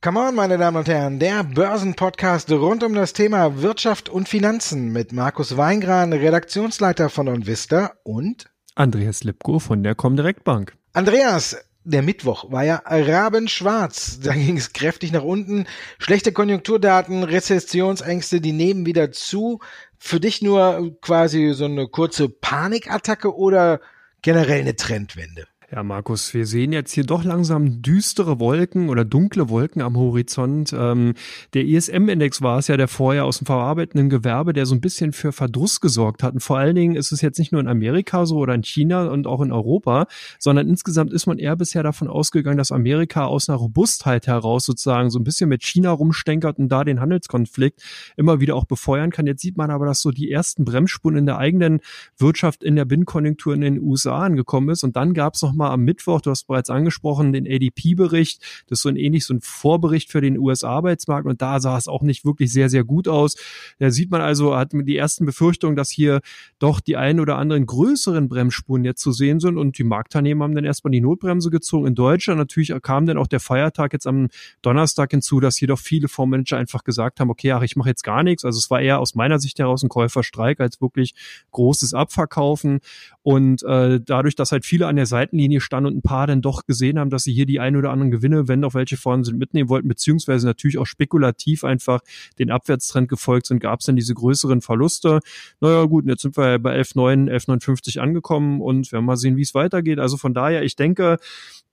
Come on, meine Damen und Herren, der Börsenpodcast rund um das Thema Wirtschaft und Finanzen mit Markus Weingran, Redaktionsleiter von OnVista und Andreas Lipko von der Comdirect Bank. Andreas, der Mittwoch war ja rabenschwarz. Da ging es kräftig nach unten. Schlechte Konjunkturdaten, Rezessionsängste, die nehmen wieder zu. Für dich nur quasi so eine kurze Panikattacke oder generell eine Trendwende? Ja, Markus, wir sehen jetzt hier doch langsam düstere Wolken oder dunkle Wolken am Horizont. Ähm, der ISM-Index war es ja, der vorher aus dem verarbeitenden Gewerbe, der so ein bisschen für Verdruss gesorgt hat. Und vor allen Dingen ist es jetzt nicht nur in Amerika so oder in China und auch in Europa, sondern insgesamt ist man eher bisher davon ausgegangen, dass Amerika aus einer Robustheit heraus sozusagen so ein bisschen mit China rumstenkert und da den Handelskonflikt immer wieder auch befeuern kann. Jetzt sieht man aber, dass so die ersten Bremsspuren in der eigenen Wirtschaft in der Binnenkonjunktur in den USA angekommen ist. Und dann gab es noch mal am Mittwoch, du hast bereits angesprochen, den ADP-Bericht. Das ist so ein ähnlich so ein Vorbericht für den US-Arbeitsmarkt und da sah es auch nicht wirklich sehr, sehr gut aus. Da sieht man also, hat die ersten Befürchtungen, dass hier doch die ein oder anderen größeren Bremsspuren jetzt zu sehen sind und die Marktteilnehmer haben dann erstmal die Notbremse gezogen. In Deutschland natürlich kam dann auch der Feiertag jetzt am Donnerstag hinzu, dass hier doch viele Fondsmanager einfach gesagt haben, okay, ach, ich mache jetzt gar nichts. Also es war eher aus meiner Sicht heraus ein Käuferstreik als wirklich großes Abverkaufen. Und äh, dadurch, dass halt viele an der Seitenlinie standen und ein paar dann doch gesehen haben, dass sie hier die ein oder anderen Gewinne, wenn auch welche vorhanden sind, mitnehmen wollten, beziehungsweise natürlich auch spekulativ einfach den Abwärtstrend gefolgt sind, gab es dann diese größeren Verluste. Naja gut, jetzt sind wir bei 11,9, 11,59 angekommen und werden mal sehen, wie es weitergeht. Also von daher, ich denke,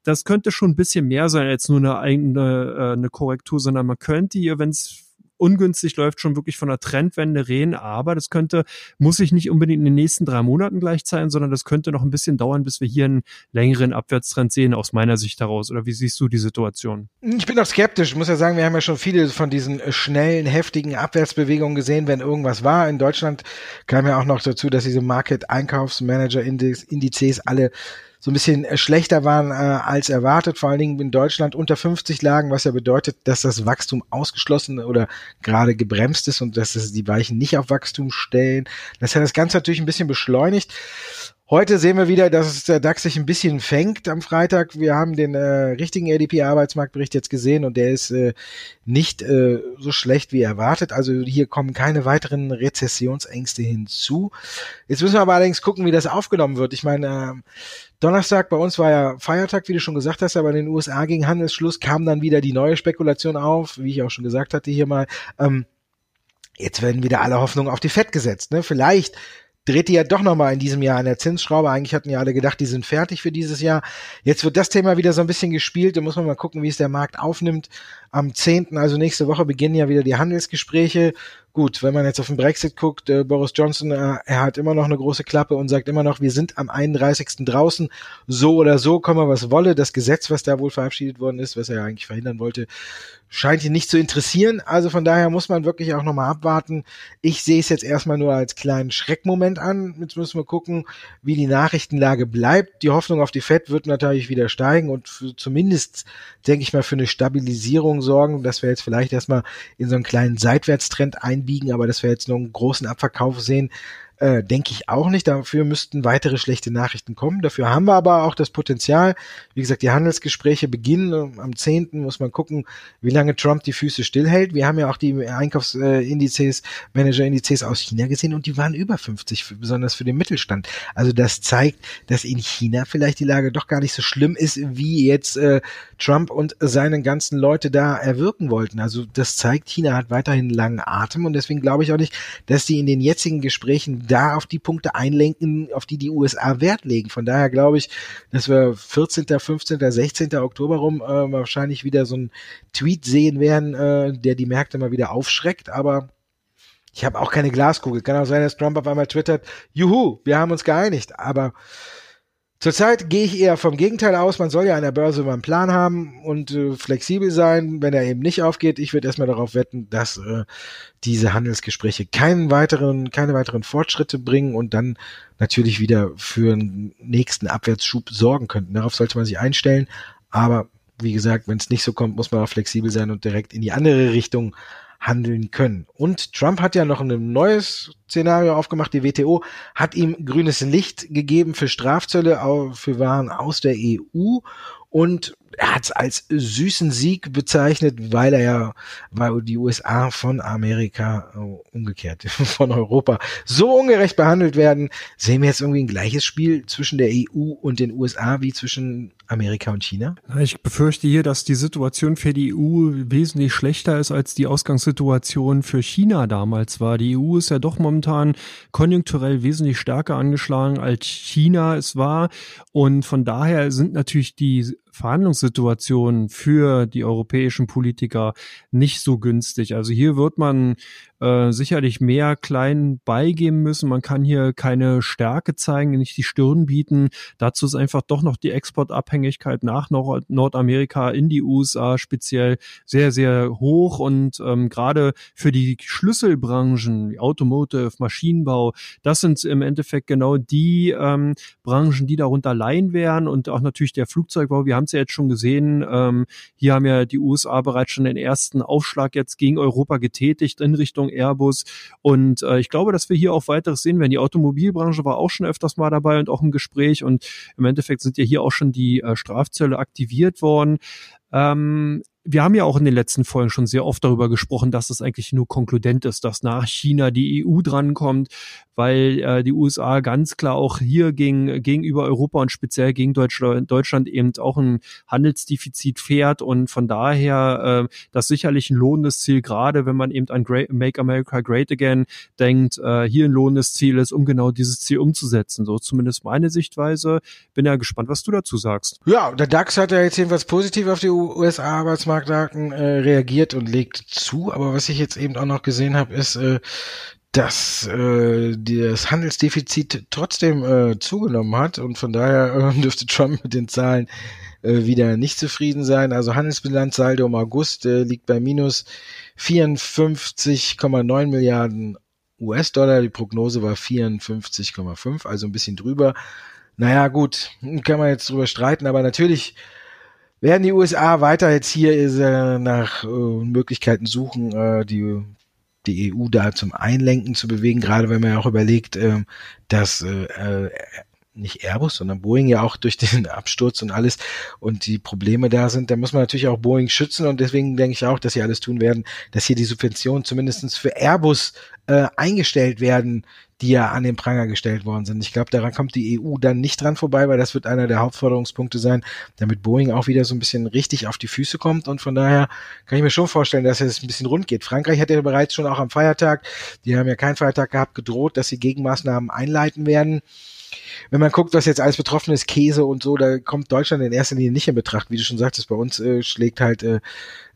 das könnte schon ein bisschen mehr sein als nur eine eigene äh, eine Korrektur, sondern man könnte hier, wenn es ungünstig läuft, schon wirklich von einer Trendwende reden. Aber das könnte, muss sich nicht unbedingt in den nächsten drei Monaten gleich zeigen, sondern das könnte noch ein bisschen dauern, bis wir hier einen längeren Abwärtstrend sehen, aus meiner Sicht heraus. Oder wie siehst du die Situation? Ich bin auch skeptisch. Ich muss ja sagen, wir haben ja schon viele von diesen schnellen, heftigen Abwärtsbewegungen gesehen, wenn irgendwas war. In Deutschland kam ja auch noch dazu, dass diese Market-Einkaufsmanager-Indizes alle so ein bisschen äh, schlechter waren äh, als erwartet, vor allen Dingen in Deutschland unter 50 lagen, was ja bedeutet, dass das Wachstum ausgeschlossen oder gerade gebremst ist und dass es die Weichen nicht auf Wachstum stellen. Das hat das Ganze natürlich ein bisschen beschleunigt. Heute sehen wir wieder, dass der DAX sich ein bisschen fängt am Freitag. Wir haben den äh, richtigen ADP-Arbeitsmarktbericht jetzt gesehen und der ist äh, nicht äh, so schlecht wie erwartet. Also hier kommen keine weiteren Rezessionsängste hinzu. Jetzt müssen wir aber allerdings gucken, wie das aufgenommen wird. Ich meine, äh, Donnerstag bei uns war ja Feiertag, wie du schon gesagt hast, aber in den USA gegen Handelsschluss kam dann wieder die neue Spekulation auf, wie ich auch schon gesagt hatte hier mal. Ähm, jetzt werden wieder alle Hoffnungen auf die Fett gesetzt. Ne? Vielleicht dreht die ja doch nochmal in diesem Jahr an der Zinsschraube. Eigentlich hatten ja alle gedacht, die sind fertig für dieses Jahr. Jetzt wird das Thema wieder so ein bisschen gespielt. Da muss man mal gucken, wie es der Markt aufnimmt. Am 10., also nächste Woche, beginnen ja wieder die Handelsgespräche. Gut, wenn man jetzt auf den Brexit guckt, äh, Boris Johnson, äh, er hat immer noch eine große Klappe und sagt immer noch, wir sind am 31. draußen. So oder so, komme was wolle. Das Gesetz, was da wohl verabschiedet worden ist, was er ja eigentlich verhindern wollte, scheint ihn nicht zu interessieren. Also von daher muss man wirklich auch nochmal abwarten. Ich sehe es jetzt erstmal nur als kleinen Schreckmoment an. Jetzt müssen wir gucken, wie die Nachrichtenlage bleibt. Die Hoffnung auf die FED wird natürlich wieder steigen und für, zumindest, denke ich mal, für eine Stabilisierung sorgen, dass wir jetzt vielleicht erstmal in so einen kleinen Seitwärtstrend einbiegen, aber dass wir jetzt noch einen großen Abverkauf sehen, äh, denke ich auch nicht. Dafür müssten weitere schlechte Nachrichten kommen. Dafür haben wir aber auch das Potenzial. Wie gesagt, die Handelsgespräche beginnen am 10. muss man gucken, wie lange Trump die Füße stillhält. Wir haben ja auch die Einkaufsindizes, Managerindizes aus China gesehen und die waren über 50, besonders für den Mittelstand. Also das zeigt, dass in China vielleicht die Lage doch gar nicht so schlimm ist, wie jetzt äh, Trump und seine ganzen Leute da erwirken wollten. Also das zeigt, China hat weiterhin langen Atem und deswegen glaube ich auch nicht, dass die in den jetzigen Gesprächen da auf die Punkte einlenken, auf die die USA Wert legen. Von daher glaube ich, dass wir 14., 15., 16. Oktober rum äh, wahrscheinlich wieder so einen Tweet sehen werden, äh, der die Märkte mal wieder aufschreckt. Aber ich habe auch keine Glaskugel. Kann auch sein, dass Trump auf einmal twittert, juhu, wir haben uns geeinigt. Aber Zurzeit gehe ich eher vom Gegenteil aus. Man soll ja an der Börse immer einen Plan haben und äh, flexibel sein, wenn er eben nicht aufgeht. Ich würde erstmal darauf wetten, dass äh, diese Handelsgespräche keinen weiteren, keine weiteren Fortschritte bringen und dann natürlich wieder für einen nächsten Abwärtsschub sorgen könnten. Darauf sollte man sich einstellen. Aber wie gesagt, wenn es nicht so kommt, muss man auch flexibel sein und direkt in die andere Richtung handeln können. Und Trump hat ja noch ein neues Szenario aufgemacht. Die WTO hat ihm grünes Licht gegeben für Strafzölle für Waren aus der EU und er hat es als süßen Sieg bezeichnet, weil er ja, weil die USA von Amerika äh, umgekehrt von Europa so ungerecht behandelt werden, sehen wir jetzt irgendwie ein gleiches Spiel zwischen der EU und den USA wie zwischen Amerika und China? Ich befürchte hier, dass die Situation für die EU wesentlich schlechter ist, als die Ausgangssituation für China damals war. Die EU ist ja doch momentan konjunkturell wesentlich stärker angeschlagen, als China es war. Und von daher sind natürlich die Verhandlungssituation für die europäischen Politiker nicht so günstig. Also hier wird man äh, sicherlich mehr klein beigeben müssen. Man kann hier keine Stärke zeigen, nicht die Stirn bieten. Dazu ist einfach doch noch die Exportabhängigkeit nach Nord Nordamerika in die USA speziell sehr, sehr hoch. Und ähm, gerade für die Schlüsselbranchen, Automotive, Maschinenbau, das sind im Endeffekt genau die ähm, Branchen, die darunter leiden werden und auch natürlich der Flugzeugbau. Wir haben es ja jetzt schon gesehen. Ähm, hier haben ja die USA bereits schon den ersten Aufschlag jetzt gegen Europa getätigt in Richtung Airbus. Und äh, ich glaube, dass wir hier auch weiteres sehen werden. Die Automobilbranche war auch schon öfters mal dabei und auch im Gespräch. Und im Endeffekt sind ja hier auch schon die äh, Strafzölle aktiviert worden. Ähm, wir haben ja auch in den letzten Folgen schon sehr oft darüber gesprochen, dass es eigentlich nur konkludent ist, dass nach China die EU drankommt, weil äh, die USA ganz klar auch hier gegen, gegenüber Europa und speziell gegen Deutschland, Deutschland eben auch ein Handelsdefizit fährt und von daher äh, das sicherlich ein lohnendes Ziel, gerade wenn man eben an Great, Make America Great Again denkt, äh, hier ein lohnendes Ziel ist, um genau dieses Ziel umzusetzen. So zumindest meine Sichtweise. Bin ja gespannt, was du dazu sagst. Ja, der DAX hat ja jetzt jedenfalls positiv auf die USA-Arbeitsmarkt Arbeitsmarktdaten äh, reagiert und legt zu. Aber was ich jetzt eben auch noch gesehen habe, ist, äh, dass äh, das Handelsdefizit trotzdem äh, zugenommen hat und von daher äh, dürfte Trump mit den Zahlen äh, wieder nicht zufrieden sein. Also Handelsbilanzsaldo im August äh, liegt bei minus 54,9 Milliarden US-Dollar. Die Prognose war 54,5, also ein bisschen drüber. Naja, gut, kann man jetzt drüber streiten, aber natürlich werden die USA weiter jetzt hier äh, nach äh, Möglichkeiten suchen, äh, die die EU da zum Einlenken zu bewegen, gerade wenn man ja auch überlegt, äh, dass äh, äh, nicht Airbus, sondern Boeing ja auch durch den Absturz und alles und die Probleme da sind, da muss man natürlich auch Boeing schützen und deswegen denke ich auch, dass sie alles tun werden, dass hier die Subventionen zumindestens für Airbus äh, eingestellt werden, die ja an den Pranger gestellt worden sind. Ich glaube, daran kommt die EU dann nicht dran vorbei, weil das wird einer der Hauptforderungspunkte sein, damit Boeing auch wieder so ein bisschen richtig auf die Füße kommt. Und von daher kann ich mir schon vorstellen, dass es ein bisschen rund geht. Frankreich hat ja bereits schon auch am Feiertag, die haben ja keinen Feiertag gehabt, gedroht, dass sie Gegenmaßnahmen einleiten werden wenn man guckt, was jetzt alles betroffen ist, Käse und so, da kommt Deutschland in erster Linie nicht in Betracht. Wie du schon sagtest, bei uns äh, schlägt halt äh,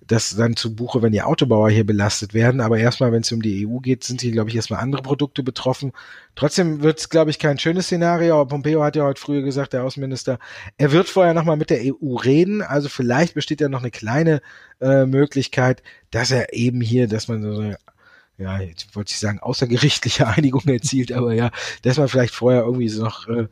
das dann zu Buche, wenn die Autobauer hier belastet werden. Aber erstmal, wenn es um die EU geht, sind hier, glaube ich, erstmal andere Produkte betroffen. Trotzdem wird es, glaube ich, kein schönes Szenario. Aber Pompeo hat ja heute früher gesagt, der Außenminister, er wird vorher nochmal mit der EU reden. Also vielleicht besteht ja noch eine kleine äh, Möglichkeit, dass er eben hier, dass man so eine ja, jetzt wollte ich sagen, außergerichtliche Einigung erzielt, aber ja, dass man vielleicht vorher irgendwie so noch äh,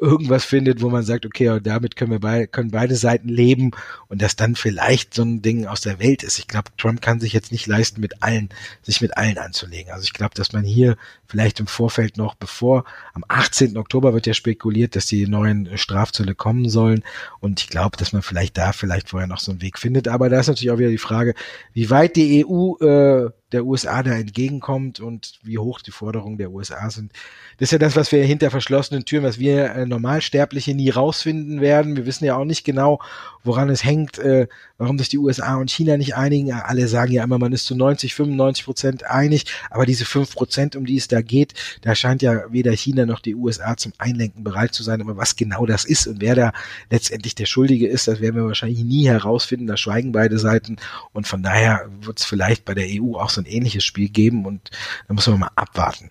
irgendwas findet, wo man sagt, okay, damit können wir beide, können beide Seiten leben und dass dann vielleicht so ein Ding aus der Welt ist. Ich glaube, Trump kann sich jetzt nicht leisten, mit allen, sich mit allen anzulegen. Also ich glaube, dass man hier vielleicht im Vorfeld noch, bevor am 18. Oktober wird ja spekuliert, dass die neuen Strafzölle kommen sollen und ich glaube, dass man vielleicht da vielleicht vorher noch so einen Weg findet. Aber da ist natürlich auch wieder die Frage, wie weit die EU äh, der USA da entgegenkommt und wie hoch die Forderungen der USA sind. Das ist ja das, was wir hinter verschlossenen Türen, was wir äh, Normalsterbliche nie rausfinden werden. Wir wissen ja auch nicht genau, woran es hängt, äh, warum sich die USA und China nicht einigen. Alle sagen ja immer, man ist zu 90, 95 Prozent einig, aber diese fünf Prozent, um die es da geht, da scheint ja weder China noch die USA zum Einlenken bereit zu sein. Aber was genau das ist und wer da letztendlich der Schuldige ist, das werden wir wahrscheinlich nie herausfinden. Da schweigen beide Seiten und von daher wird es vielleicht bei der EU auch so ein ähnliches Spiel geben und da muss man mal abwarten.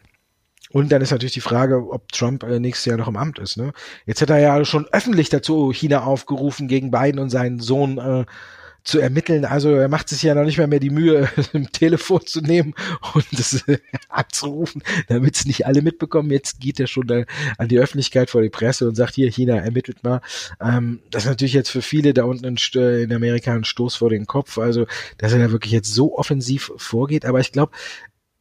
Und dann ist natürlich die Frage, ob Trump äh, nächstes Jahr noch im Amt ist. Ne? Jetzt hat er ja schon öffentlich dazu China aufgerufen, gegen Biden und seinen Sohn äh, zu ermitteln. Also er macht sich ja noch nicht mal mehr die Mühe, ein Telefon zu nehmen und das äh, anzurufen, damit es nicht alle mitbekommen. Jetzt geht er schon an die Öffentlichkeit vor die Presse und sagt, hier, China, ermittelt mal. Ähm, das ist natürlich jetzt für viele da unten in, in Amerika ein Stoß vor den Kopf. Also, dass er da wirklich jetzt so offensiv vorgeht. Aber ich glaube,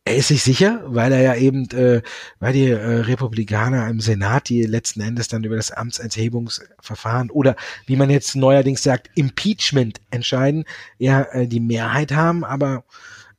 er ist sich sicher, weil er ja eben, äh, weil die äh, Republikaner im Senat, die letzten Endes dann über das Amtsenthebungsverfahren oder wie man jetzt neuerdings sagt, Impeachment entscheiden, ja äh, die Mehrheit haben, aber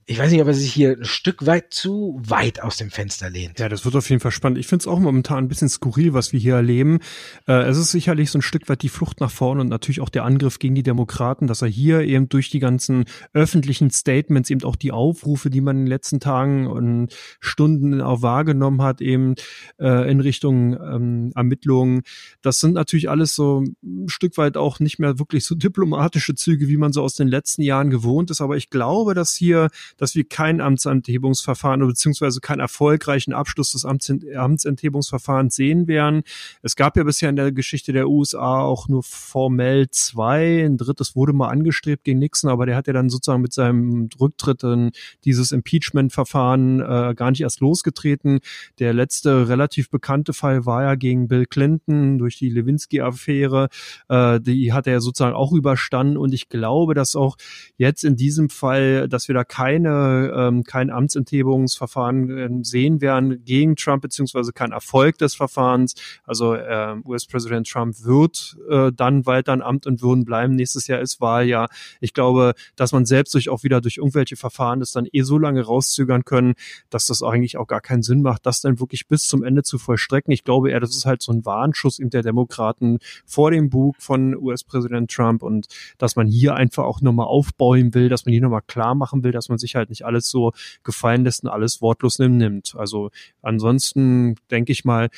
ich weiß nicht, ob er sich hier ein Stück weit zu weit aus dem Fenster lehnt. Ja, das wird auf jeden Fall spannend. Ich finde es auch momentan ein bisschen skurril, was wir hier erleben. Äh, es ist sicherlich so ein Stück weit die Flucht nach vorne und natürlich auch der Angriff gegen die Demokraten, dass er hier eben durch die ganzen öffentlichen Statements eben auch die Aufrufe, die man in den letzten Tagen und Stunden auch wahrgenommen hat, eben äh, in Richtung ähm, Ermittlungen. Das sind natürlich alles so ein Stück weit auch nicht mehr wirklich so diplomatische Züge, wie man so aus den letzten Jahren gewohnt ist. Aber ich glaube, dass hier dass wir kein Amtsenthebungsverfahren oder beziehungsweise keinen erfolgreichen Abschluss des Amtsenthebungsverfahrens sehen werden. Es gab ja bisher in der Geschichte der USA auch nur formell zwei. Ein drittes wurde mal angestrebt gegen Nixon, aber der hat ja dann sozusagen mit seinem Rücktritt in dieses Impeachment-Verfahren äh, gar nicht erst losgetreten. Der letzte relativ bekannte Fall war ja gegen Bill Clinton durch die Lewinsky-Affäre. Äh, die hat er sozusagen auch überstanden und ich glaube, dass auch jetzt in diesem Fall, dass wir da keine keine, ähm, kein Amtsenthebungsverfahren äh, sehen werden gegen Trump, beziehungsweise kein Erfolg des Verfahrens. Also äh, US-Präsident Trump wird äh, dann weiter in Amt und Würden bleiben. Nächstes Jahr ist Wahljahr. Ich glaube, dass man selbst durch auch wieder durch irgendwelche Verfahren das dann eh so lange rauszögern können, dass das eigentlich auch gar keinen Sinn macht, das dann wirklich bis zum Ende zu vollstrecken. Ich glaube eher, das ist halt so ein Warnschuss in der Demokraten vor dem Bug von US-Präsident Trump und dass man hier einfach auch nochmal aufbauen will, dass man hier nochmal klar machen will, dass man sich halt nicht alles so gefallen lässt und alles wortlos nimmt. Also ansonsten denke ich mal,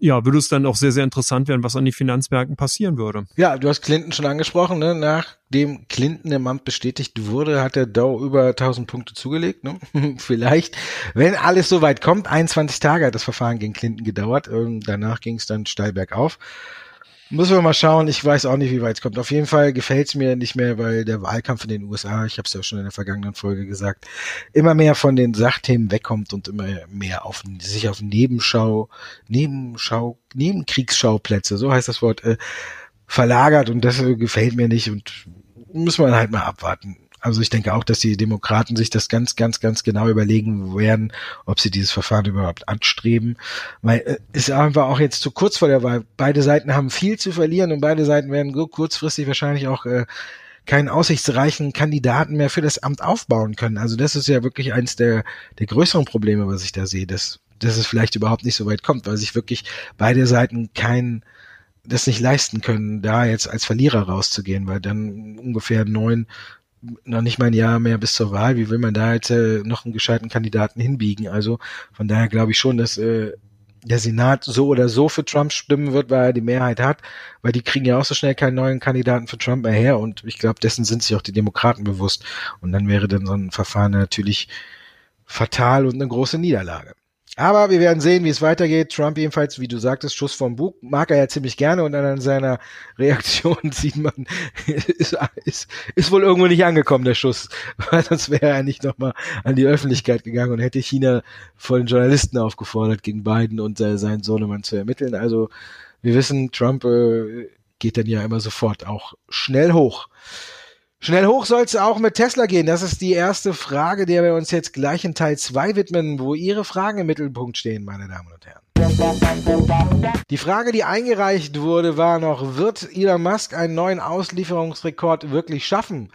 ja, würde es dann auch sehr, sehr interessant werden, was an den Finanzmärkten passieren würde. Ja, du hast Clinton schon angesprochen, ne? Nachdem Clinton im Amt bestätigt wurde, hat der Dow über 1000 Punkte zugelegt, ne? Vielleicht, wenn alles so weit kommt, 21 Tage hat das Verfahren gegen Clinton gedauert, und danach ging es dann steil bergauf. Müssen wir mal schauen. Ich weiß auch nicht, wie weit es kommt. Auf jeden Fall gefällt es mir nicht mehr, weil der Wahlkampf in den USA, ich habe es ja schon in der vergangenen Folge gesagt, immer mehr von den Sachthemen wegkommt und immer mehr auf sich auf Nebenschau, Nebenschau, Nebenkriegsschauplätze, so heißt das Wort, äh, verlagert und das gefällt mir nicht und muss man halt mal abwarten. Also ich denke auch, dass die Demokraten sich das ganz, ganz, ganz genau überlegen werden, ob sie dieses Verfahren überhaupt anstreben. Weil äh, ist einfach auch jetzt zu kurz vor der Wahl. Beide Seiten haben viel zu verlieren und beide Seiten werden kurzfristig wahrscheinlich auch äh, keinen aussichtsreichen Kandidaten mehr für das Amt aufbauen können. Also das ist ja wirklich eins der, der größeren Probleme, was ich da sehe, dass, dass es vielleicht überhaupt nicht so weit kommt, weil sich wirklich beide Seiten kein das nicht leisten können, da jetzt als Verlierer rauszugehen, weil dann ungefähr neun noch nicht mal ein Jahr mehr bis zur Wahl. Wie will man da jetzt äh, noch einen gescheiten Kandidaten hinbiegen? Also von daher glaube ich schon, dass äh, der Senat so oder so für Trump stimmen wird, weil er die Mehrheit hat, weil die kriegen ja auch so schnell keinen neuen Kandidaten für Trump mehr her und ich glaube, dessen sind sich auch die Demokraten bewusst. Und dann wäre dann so ein Verfahren natürlich fatal und eine große Niederlage. Aber wir werden sehen, wie es weitergeht. Trump jedenfalls, wie du sagtest, Schuss vom Bug, mag er ja ziemlich gerne und an seiner Reaktion sieht man, ist, ist, ist wohl irgendwo nicht angekommen, der Schuss. Weil sonst wäre er nicht nochmal an die Öffentlichkeit gegangen und hätte China vor den Journalisten aufgefordert, gegen Biden und seinen Sohnemann zu ermitteln. Also wir wissen, Trump äh, geht dann ja immer sofort auch schnell hoch. Schnell hoch soll es auch mit Tesla gehen. Das ist die erste Frage, der wir uns jetzt gleich in Teil 2 widmen, wo Ihre Fragen im Mittelpunkt stehen, meine Damen und Herren. Die Frage, die eingereicht wurde, war noch, wird Elon Musk einen neuen Auslieferungsrekord wirklich schaffen?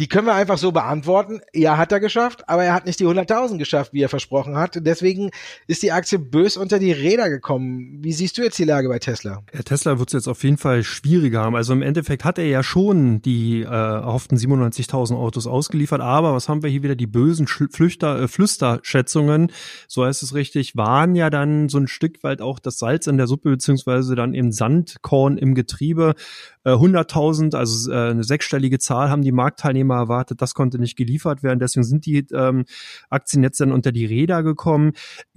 Die können wir einfach so beantworten. Ja, hat er geschafft, aber er hat nicht die 100.000 geschafft, wie er versprochen hat. Deswegen ist die Aktie bös unter die Räder gekommen. Wie siehst du jetzt die Lage bei Tesla? Ja, Tesla wird es jetzt auf jeden Fall schwieriger haben. Also im Endeffekt hat er ja schon die äh, erhofften 97.000 Autos ausgeliefert, aber was haben wir hier wieder? Die bösen Flüchter, äh, Flüsterschätzungen, so heißt es richtig, waren ja dann so ein Stück weit auch das Salz in der Suppe, beziehungsweise dann im Sandkorn im Getriebe. Äh, 100.000, also äh, eine sechsstellige Zahl haben die Marktteilnehmer Marktteilnehmer erwartet. Das konnte nicht geliefert werden. Deswegen sind die ähm, Aktien jetzt dann unter die Räder gekommen.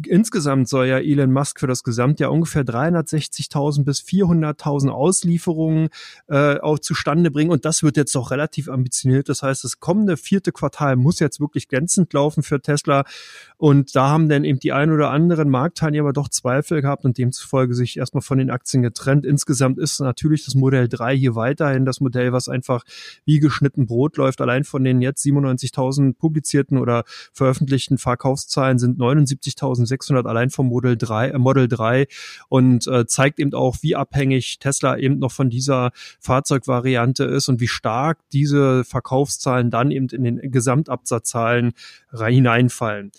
Insgesamt soll ja Elon Musk für das Gesamtjahr ungefähr 360.000 bis 400.000 Auslieferungen äh, auch zustande bringen. Und das wird jetzt doch relativ ambitioniert. Das heißt, das kommende vierte Quartal muss jetzt wirklich glänzend laufen für Tesla. Und da haben dann eben die ein oder anderen Marktteilnehmer doch Zweifel gehabt und demzufolge sich erstmal von den Aktien getrennt. Insgesamt ist natürlich das Modell 3 hier weiterhin das Modell, was einfach wie geschnitten Brot läuft. Allein von den jetzt 97.000 publizierten oder veröffentlichten Verkaufszahlen sind 79.600 allein vom Model 3, äh, Model 3 und äh, zeigt eben auch, wie abhängig Tesla eben noch von dieser Fahrzeugvariante ist und wie stark diese Verkaufszahlen dann eben in den Gesamtabsatzzahlen hineinfallen.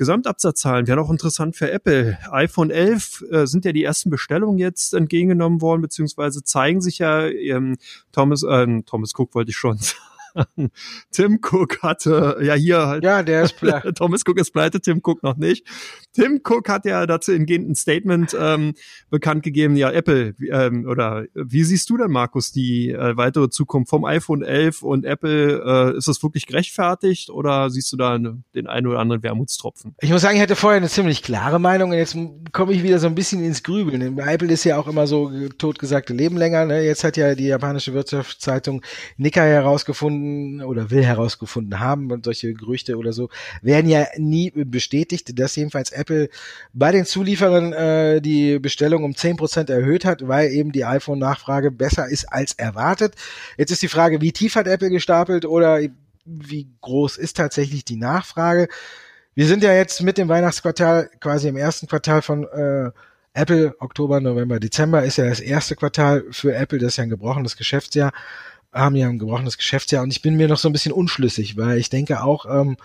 Gesamtabsatzzahlen wären auch interessant für Apple. iPhone 11 äh, sind ja die ersten Bestellungen jetzt entgegengenommen worden, beziehungsweise zeigen sich ja, ähm, Thomas, äh, Thomas Cook wollte ich schon sagen. Tim Cook hatte ja hier halt. Ja, der ist pleite. Thomas Cook ist pleite, Tim Cook noch nicht. Tim Cook hat ja dazu hingehend ein Statement ähm, bekannt gegeben. Ja, Apple ähm, oder wie siehst du denn, Markus, die äh, weitere Zukunft vom iPhone 11 und Apple? Äh, ist das wirklich gerechtfertigt oder siehst du da eine, den einen oder anderen Wermutstropfen? Ich muss sagen, ich hatte vorher eine ziemlich klare Meinung und jetzt komme ich wieder so ein bisschen ins Grübeln. Apple ist ja auch immer so totgesagte Leben länger. Ne? Jetzt hat ja die japanische Wirtschaftszeitung Nikkei herausgefunden, herausgefunden oder will herausgefunden haben und solche Gerüchte oder so werden ja nie bestätigt, dass jedenfalls Apple bei den Zulieferern äh, die Bestellung um zehn Prozent erhöht hat, weil eben die iPhone-Nachfrage besser ist als erwartet. Jetzt ist die Frage, wie tief hat Apple gestapelt oder wie groß ist tatsächlich die Nachfrage? Wir sind ja jetzt mit dem Weihnachtsquartal quasi im ersten Quartal von äh, Apple, Oktober, November, Dezember ist ja das erste Quartal für Apple, das ist ja ein gebrochenes Geschäftsjahr haben ja ein gebrochenes Geschäftsjahr und ich bin mir noch so ein bisschen unschlüssig, weil ich denke auch, ähm,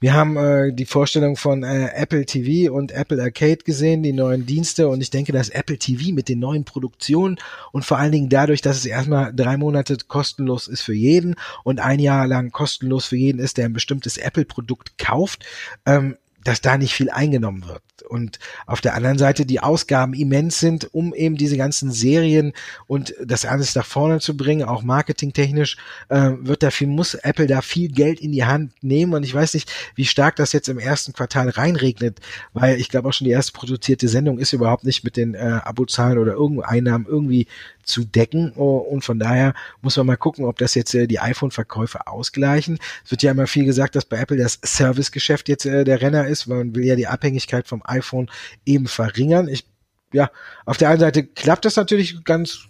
wir haben äh, die Vorstellung von äh, Apple TV und Apple Arcade gesehen, die neuen Dienste und ich denke, dass Apple TV mit den neuen Produktionen und vor allen Dingen dadurch, dass es erstmal drei Monate kostenlos ist für jeden und ein Jahr lang kostenlos für jeden ist, der ein bestimmtes Apple-Produkt kauft, ähm, dass da nicht viel eingenommen wird. Und auf der anderen Seite die Ausgaben immens sind, um eben diese ganzen Serien und das alles nach vorne zu bringen, auch marketingtechnisch, äh, wird da viel, muss Apple da viel Geld in die Hand nehmen. Und ich weiß nicht, wie stark das jetzt im ersten Quartal reinregnet, weil ich glaube auch schon die erste produzierte Sendung ist überhaupt nicht mit den äh, Abozahlen oder irgendeinen Einnahmen irgendwie zu decken. Oh, und von daher muss man mal gucken, ob das jetzt äh, die iPhone-Verkäufe ausgleichen. Es wird ja immer viel gesagt, dass bei Apple das Servicegeschäft jetzt äh, der Renner ist. Man will ja die Abhängigkeit vom iPhone eben verringern. Ich, ja, auf der einen Seite klappt das natürlich ganz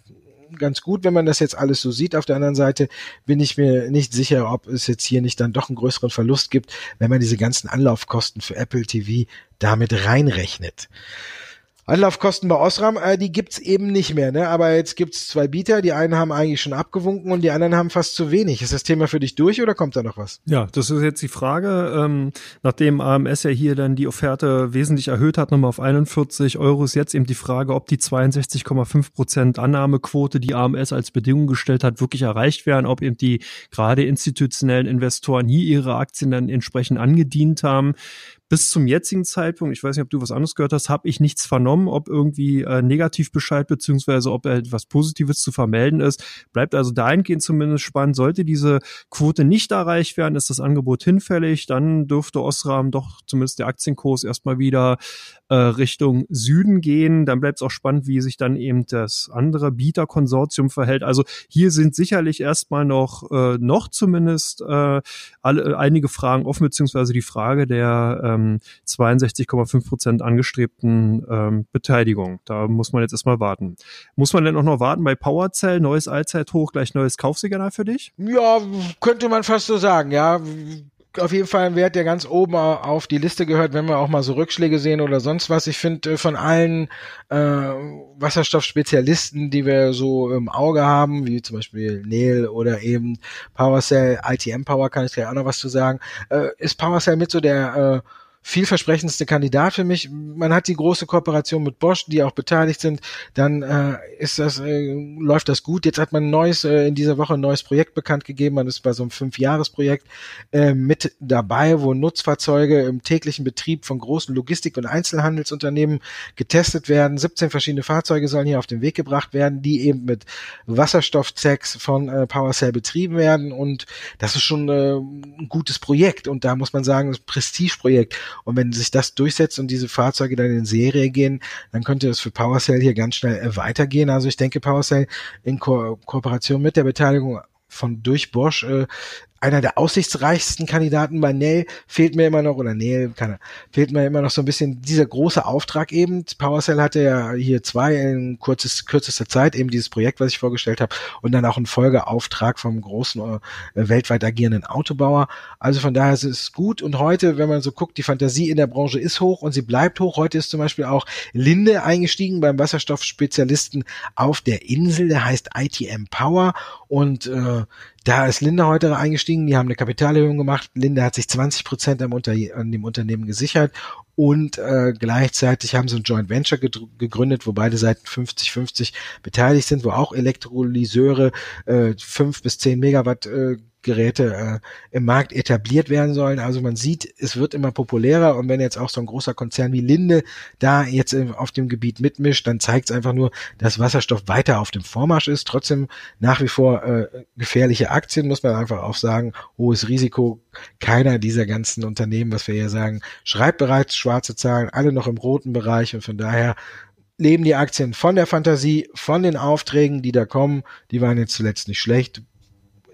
ganz gut, wenn man das jetzt alles so sieht. Auf der anderen Seite bin ich mir nicht sicher, ob es jetzt hier nicht dann doch einen größeren Verlust gibt, wenn man diese ganzen Anlaufkosten für Apple TV damit reinrechnet. Anlaufkosten bei Osram, äh, die gibt's eben nicht mehr, ne? Aber jetzt gibt's zwei Bieter, die einen haben eigentlich schon abgewunken und die anderen haben fast zu wenig. Ist das Thema für dich durch oder kommt da noch was? Ja, das ist jetzt die Frage. Ähm, nachdem AMS ja hier dann die Offerte wesentlich erhöht hat, nochmal auf 41 Euro, ist jetzt eben die Frage, ob die 62,5 Prozent Annahmequote, die AMS als Bedingung gestellt hat, wirklich erreicht werden, ob eben die gerade institutionellen Investoren hier ihre Aktien dann entsprechend angedient haben bis zum jetzigen Zeitpunkt, ich weiß nicht, ob du was anderes gehört hast, habe ich nichts vernommen, ob irgendwie äh, Negativbescheid beziehungsweise ob etwas Positives zu vermelden ist. Bleibt also dahingehend zumindest spannend. Sollte diese Quote nicht erreicht werden, ist das Angebot hinfällig, dann dürfte Osram doch zumindest der Aktienkurs erstmal wieder äh, Richtung Süden gehen. Dann bleibt es auch spannend, wie sich dann eben das andere Bieterkonsortium verhält. Also hier sind sicherlich erstmal noch, äh, noch zumindest äh, alle, einige Fragen offen, beziehungsweise die Frage der ähm, 62,5 Prozent angestrebten ähm, Beteiligung. Da muss man jetzt erstmal warten. Muss man denn auch noch warten bei PowerCell, neues Allzeithoch, gleich neues Kaufsignal für dich? Ja, könnte man fast so sagen, ja auf jeden Fall ein Wert, der ganz oben auf die Liste gehört, wenn wir auch mal so Rückschläge sehen oder sonst was. Ich finde äh, von allen äh, Wasserstoffspezialisten, die wir so im Auge haben, wie zum Beispiel Neil oder eben PowerCell, ITM Power, kann ich gleich auch noch was zu sagen, äh, ist PowerCell mit so der äh, vielversprechendste Kandidat für mich. Man hat die große Kooperation mit Bosch, die auch beteiligt sind. Dann äh, ist das, äh, läuft das gut. Jetzt hat man ein neues, äh, in dieser Woche ein neues Projekt bekannt gegeben. Man ist bei so einem Fünfjahresprojekt äh, mit dabei, wo Nutzfahrzeuge im täglichen Betrieb von großen Logistik- und Einzelhandelsunternehmen getestet werden. 17 verschiedene Fahrzeuge sollen hier auf den Weg gebracht werden, die eben mit Wasserstoffzecks von äh, PowerCell betrieben werden. Und das ist schon äh, ein gutes Projekt. Und da muss man sagen, das Prestigeprojekt. Und wenn sich das durchsetzt und diese Fahrzeuge dann in Serie gehen, dann könnte es für PowerCell hier ganz schnell äh, weitergehen. Also ich denke, PowerCell in Ko Kooperation mit der Beteiligung von durch Bosch äh, einer der aussichtsreichsten Kandidaten bei Nell fehlt mir immer noch, oder Nell, keine, fehlt mir immer noch so ein bisschen dieser große Auftrag eben. PowerCell hatte ja hier zwei in kurzes, kürzester Zeit, eben dieses Projekt, was ich vorgestellt habe, und dann auch einen Folgeauftrag vom großen äh, weltweit agierenden Autobauer. Also von daher ist es gut. Und heute, wenn man so guckt, die Fantasie in der Branche ist hoch und sie bleibt hoch. Heute ist zum Beispiel auch Linde eingestiegen beim Wasserstoffspezialisten auf der Insel, der heißt ITM Power. Und äh, da ist Linde heute eingestiegen, die haben eine Kapitalerhöhung gemacht. Linde hat sich 20 Prozent an dem Unternehmen gesichert und äh, gleichzeitig haben sie ein Joint Venture gegründet, wo beide Seiten 50-50 beteiligt sind, wo auch Elektrolyseure äh, 5 bis 10 Megawatt äh, Geräte äh, im Markt etabliert werden sollen. Also man sieht, es wird immer populärer und wenn jetzt auch so ein großer Konzern wie Linde da jetzt auf dem Gebiet mitmischt, dann zeigt es einfach nur, dass Wasserstoff weiter auf dem Vormarsch ist. Trotzdem nach wie vor äh, gefährliche Aktien, muss man einfach auch sagen, hohes Risiko. Keiner dieser ganzen Unternehmen, was wir hier sagen, schreibt bereits schwarze Zahlen, alle noch im roten Bereich und von daher leben die Aktien von der Fantasie, von den Aufträgen, die da kommen. Die waren jetzt zuletzt nicht schlecht.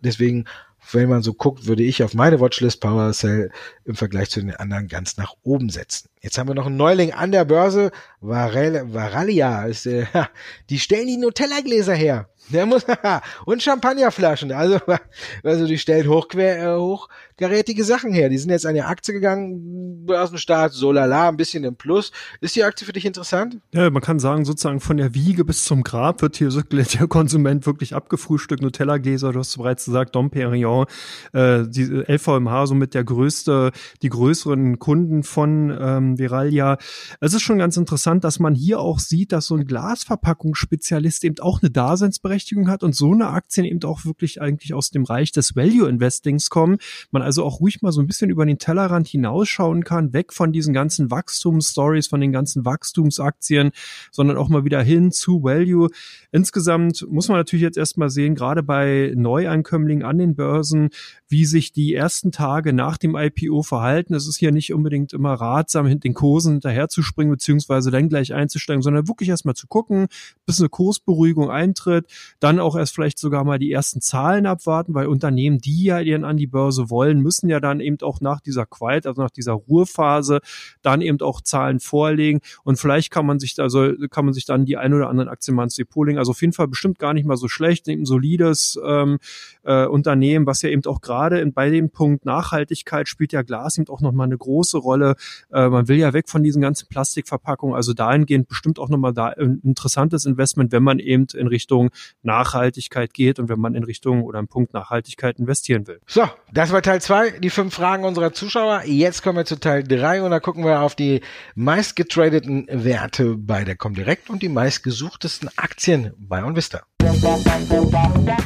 Deswegen wenn man so guckt, würde ich auf meine Watchlist PowerCell im Vergleich zu den anderen ganz nach oben setzen. Jetzt haben wir noch einen Neuling an der Börse, Varel, Varalia. Ist, äh, die stellen die Nutella-Gläser her. Der muss und Champagnerflaschen. Also, also die stellen hochquer, äh, hochkarätige Sachen her. Die sind jetzt an die Aktie gegangen, Börsenstart, so lala, ein bisschen im Plus. Ist die Aktie für dich interessant? Ja, man kann sagen, sozusagen von der Wiege bis zum Grab wird hier der Konsument wirklich abgefrühstückt. Nutella-Gläser, du hast bereits gesagt, Dom Perignon, äh, die LVMH, somit der größte, die größeren Kunden von ähm, Viralia. Es ist schon ganz interessant, dass man hier auch sieht, dass so ein Glasverpackungsspezialist eben auch eine Daseinsberechtigung Daseinsberechtigung hat und so eine Aktien eben auch wirklich eigentlich aus dem Reich des Value Investings kommen. Man also auch ruhig mal so ein bisschen über den Tellerrand hinausschauen kann, weg von diesen ganzen Wachstumsstories, von den ganzen Wachstumsaktien, sondern auch mal wieder hin zu Value. Insgesamt muss man natürlich jetzt erstmal sehen, gerade bei Neuankömmlingen an den Börsen, wie sich die ersten Tage nach dem IPO verhalten. Es ist hier nicht unbedingt immer ratsam, den Kursen hinterherzuspringen, beziehungsweise dann gleich einzusteigen, sondern wirklich erstmal zu gucken, bis eine Kursberuhigung eintritt, dann auch erst vielleicht sogar mal die ersten Zahlen abwarten, weil Unternehmen, die ja ihren an die Börse wollen, müssen ja dann eben auch nach dieser Quiet, also nach dieser Ruhephase, dann eben auch Zahlen vorlegen und vielleicht kann man sich also kann man sich dann die ein oder anderen Aktien mal ins Depot legen. Also auf jeden Fall bestimmt gar nicht mal so schlecht, ein solides ähm, äh, Unternehmen, was ja eben auch gerade bei dem Punkt Nachhaltigkeit spielt ja Glas eben auch nochmal eine große Rolle. Äh, man will ja weg von diesen ganzen Plastikverpackungen, also dahingehend bestimmt auch nochmal da ein interessantes Investment, wenn man eben in Richtung Nachhaltigkeit geht und wenn man in Richtung oder im Punkt Nachhaltigkeit investieren will. So, das war Teil zwei, die fünf Fragen unserer Zuschauer. Jetzt kommen wir zu Teil drei und da gucken wir auf die meistgetradeten Werte bei der Comdirect und die meistgesuchtesten Aktien bei OnVista.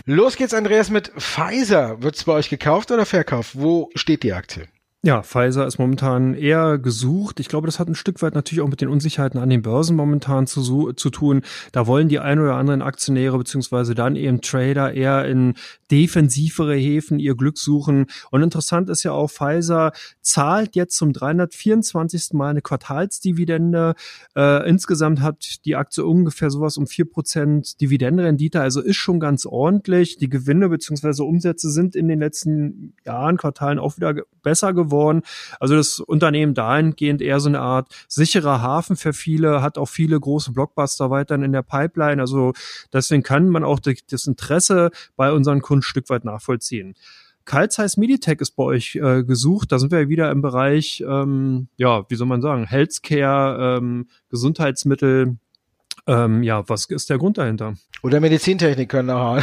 Los geht's, Andreas, mit Pfizer. Wird's bei euch gekauft oder verkauft? Wo steht die Aktie? Ja, Pfizer ist momentan eher gesucht. Ich glaube, das hat ein Stück weit natürlich auch mit den Unsicherheiten an den Börsen momentan zu, zu tun. Da wollen die ein oder anderen Aktionäre beziehungsweise dann eben Trader eher in defensivere Häfen ihr Glück suchen. Und interessant ist ja auch, Pfizer zahlt jetzt zum 324. Mal eine Quartalsdividende. Äh, insgesamt hat die Aktie ungefähr sowas um vier Prozent Dividendenrendite, also ist schon ganz ordentlich. Die Gewinne beziehungsweise Umsätze sind in den letzten Jahren, Quartalen auch wieder besser geworden geworden. Also das Unternehmen dahingehend eher so eine Art sicherer Hafen für viele, hat auch viele große Blockbuster weiterhin in der Pipeline. Also deswegen kann man auch das Interesse bei unseren Kunden ein Stück weit nachvollziehen. Zeiss Meditech ist bei euch äh, gesucht. Da sind wir wieder im Bereich, ähm, ja, wie soll man sagen, Healthcare, ähm, Gesundheitsmittel, Ähm, ja, was ist der Grund dahinter? Oder Medizintechnik können auch.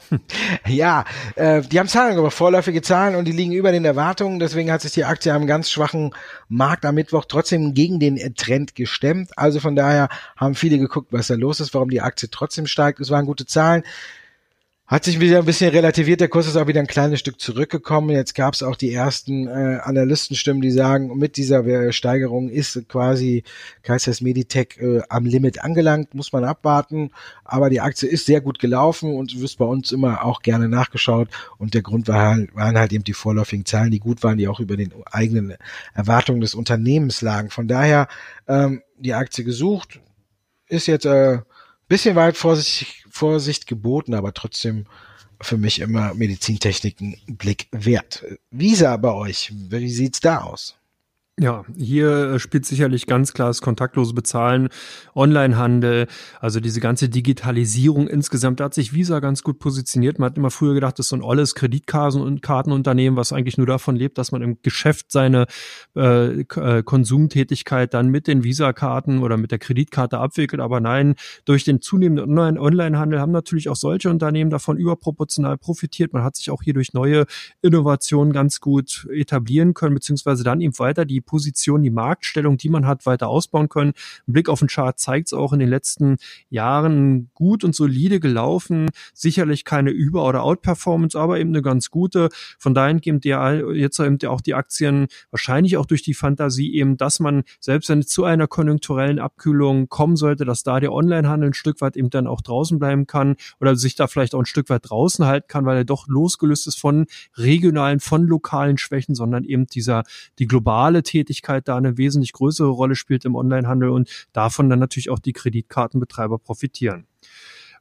ja, äh, die haben Zahlen, aber vorläufige Zahlen und die liegen über den Erwartungen. Deswegen hat sich die Aktie am ganz schwachen Markt am Mittwoch trotzdem gegen den Trend gestemmt. Also von daher haben viele geguckt, was da los ist, warum die Aktie trotzdem steigt. Es waren gute Zahlen. Hat sich wieder ein bisschen relativiert, der Kurs ist auch wieder ein kleines Stück zurückgekommen. Jetzt gab es auch die ersten äh, Analystenstimmen, die sagen, mit dieser Steigerung ist quasi Kaisers Meditech äh, am Limit angelangt, muss man abwarten. Aber die Aktie ist sehr gut gelaufen und wirst bei uns immer auch gerne nachgeschaut. Und der Grund war halt, waren halt eben die vorläufigen Zahlen, die gut waren, die auch über den eigenen Erwartungen des Unternehmens lagen. Von daher ähm, die Aktie gesucht, ist jetzt äh, bisschen weit vorsichtig Vorsicht geboten, aber trotzdem für mich immer Medizintechniken Blick wert. Visa bei euch, wie sieht's da aus? Ja, hier äh, spielt sicherlich ganz klar das kontaktlose Bezahlen, Onlinehandel, also diese ganze Digitalisierung insgesamt. Da hat sich Visa ganz gut positioniert. Man hat immer früher gedacht, das ist so ein olles Kreditkartenunternehmen, was eigentlich nur davon lebt, dass man im Geschäft seine äh, äh, Konsumtätigkeit dann mit den Visa-Karten oder mit der Kreditkarte abwickelt. Aber nein, durch den zunehmenden Onlinehandel haben natürlich auch solche Unternehmen davon überproportional profitiert. Man hat sich auch hier durch neue Innovationen ganz gut etablieren können, beziehungsweise dann eben weiter die Position, die Marktstellung, die man hat, weiter ausbauen können. Ein Blick auf den Chart zeigt es auch in den letzten Jahren gut und solide gelaufen. Sicherlich keine Über- oder Outperformance, aber eben eine ganz gute. Von gibt ja jetzt eben auch die Aktien wahrscheinlich auch durch die Fantasie eben, dass man selbst wenn es zu einer konjunkturellen Abkühlung kommen sollte, dass da der Onlinehandel ein Stück weit eben dann auch draußen bleiben kann oder sich da vielleicht auch ein Stück weit draußen halten kann, weil er doch losgelöst ist von regionalen, von lokalen Schwächen, sondern eben dieser, die globale Tätigkeit da eine wesentlich größere Rolle spielt im Onlinehandel und davon dann natürlich auch die Kreditkartenbetreiber profitieren.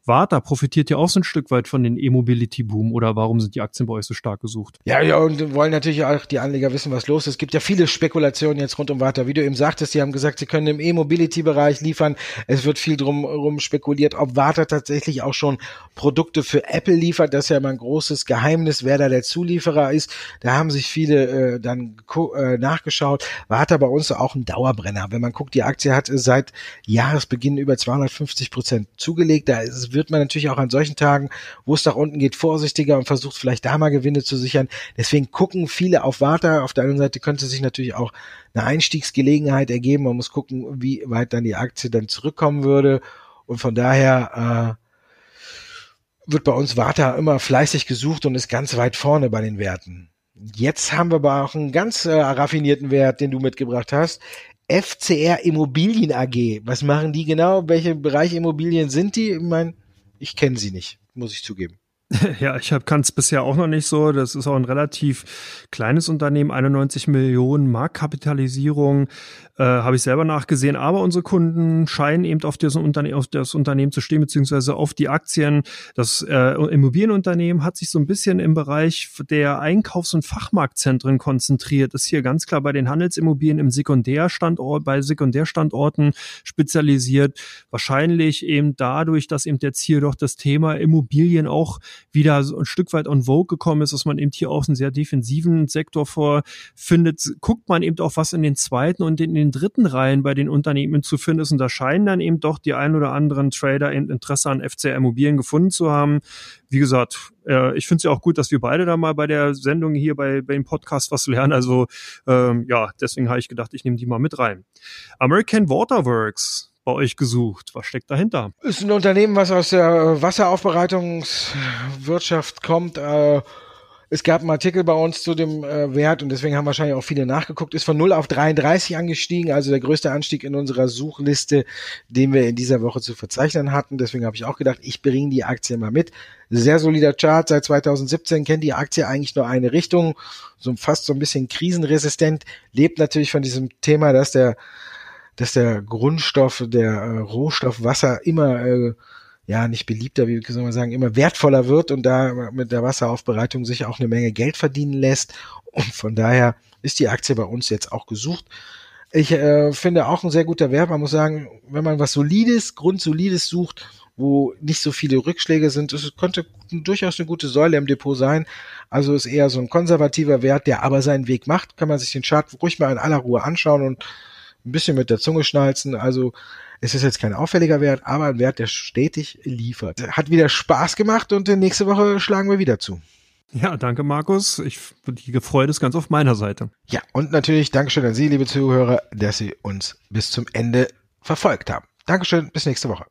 Warta profitiert ja auch so ein Stück weit von den E-Mobility-Boom oder warum sind die Aktien bei euch so stark gesucht? Ja, ja, und wollen natürlich auch die Anleger wissen, was los ist. Es gibt ja viele Spekulationen jetzt rund um Warta. Wie du eben sagtest, die haben gesagt, sie können im E-Mobility-Bereich liefern. Es wird viel drum rum spekuliert, ob Warta tatsächlich auch schon Produkte für Apple liefert. Das ist ja immer ein großes Geheimnis, wer da der Zulieferer ist. Da haben sich viele äh, dann äh, nachgeschaut. Warta bei uns auch ein Dauerbrenner. Wenn man guckt, die Aktie hat seit Jahresbeginn über 250 Prozent zugelegt. Da ist wird man natürlich auch an solchen Tagen, wo es nach unten geht, vorsichtiger und versucht vielleicht da mal Gewinne zu sichern. Deswegen gucken viele auf Warta. Auf der anderen Seite könnte sich natürlich auch eine Einstiegsgelegenheit ergeben. Man muss gucken, wie weit dann die Aktie dann zurückkommen würde. Und von daher äh, wird bei uns Warta immer fleißig gesucht und ist ganz weit vorne bei den Werten. Jetzt haben wir aber auch einen ganz äh, raffinierten Wert, den du mitgebracht hast. FCR Immobilien AG. Was machen die genau? Welche Bereich Immobilien sind die? Ich meine, ich kenne sie nicht, muss ich zugeben. Ja, ich kann es bisher auch noch nicht so. Das ist auch ein relativ kleines Unternehmen, 91 Millionen Marktkapitalisierung, äh, habe ich selber nachgesehen. Aber unsere Kunden scheinen eben auf, das Unternehmen zu stehen, beziehungsweise auf die Aktien. Das äh, Immobilienunternehmen hat sich so ein bisschen im Bereich der Einkaufs- und Fachmarktzentren konzentriert. Ist hier ganz klar bei den Handelsimmobilien im Sekundärstandort, bei Sekundärstandorten spezialisiert. Wahrscheinlich eben dadurch, dass eben jetzt hier doch das Thema Immobilien auch wieder so ein Stück weit on vogue gekommen ist, dass man eben hier auch einen sehr defensiven Sektor vorfindet, guckt man eben auch, was in den zweiten und in den dritten Reihen bei den Unternehmen zu finden ist. Und da scheinen dann eben doch die ein oder anderen Trader eben Interesse an FCR Immobilien gefunden zu haben. Wie gesagt, äh, ich finde es ja auch gut, dass wir beide da mal bei der Sendung hier bei, bei dem Podcast was lernen. Also ähm, ja, deswegen habe ich gedacht, ich nehme die mal mit rein. American Waterworks bei euch gesucht? Was steckt dahinter? Ist ein Unternehmen, was aus der Wasseraufbereitungswirtschaft kommt. Äh, es gab einen Artikel bei uns zu dem äh, Wert und deswegen haben wahrscheinlich auch viele nachgeguckt. Ist von 0 auf 33 angestiegen, also der größte Anstieg in unserer Suchliste, den wir in dieser Woche zu verzeichnen hatten. Deswegen habe ich auch gedacht, ich bringe die Aktie mal mit. Sehr solider Chart. Seit 2017 kennt die Aktie eigentlich nur eine Richtung, so fast so ein bisschen krisenresistent. Lebt natürlich von diesem Thema, dass der dass der Grundstoff, der äh, Rohstoff Wasser immer äh, ja nicht beliebter, wie soll man sagen, immer wertvoller wird und da mit der Wasseraufbereitung sich auch eine Menge Geld verdienen lässt. Und von daher ist die Aktie bei uns jetzt auch gesucht. Ich äh, finde auch ein sehr guter Wert. Man muss sagen, wenn man was Solides, Grundsolides sucht, wo nicht so viele Rückschläge sind, es könnte durchaus eine gute Säule im Depot sein. Also ist eher so ein konservativer Wert, der aber seinen Weg macht. Kann man sich den Chart ruhig mal in aller Ruhe anschauen und ein bisschen mit der Zunge schnalzen. Also es ist jetzt kein auffälliger Wert, aber ein Wert, der stetig liefert. Hat wieder Spaß gemacht und nächste Woche schlagen wir wieder zu. Ja, danke Markus. Ich, die Freude ist ganz auf meiner Seite. Ja, und natürlich Dankeschön an Sie, liebe Zuhörer, dass Sie uns bis zum Ende verfolgt haben. Dankeschön, bis nächste Woche.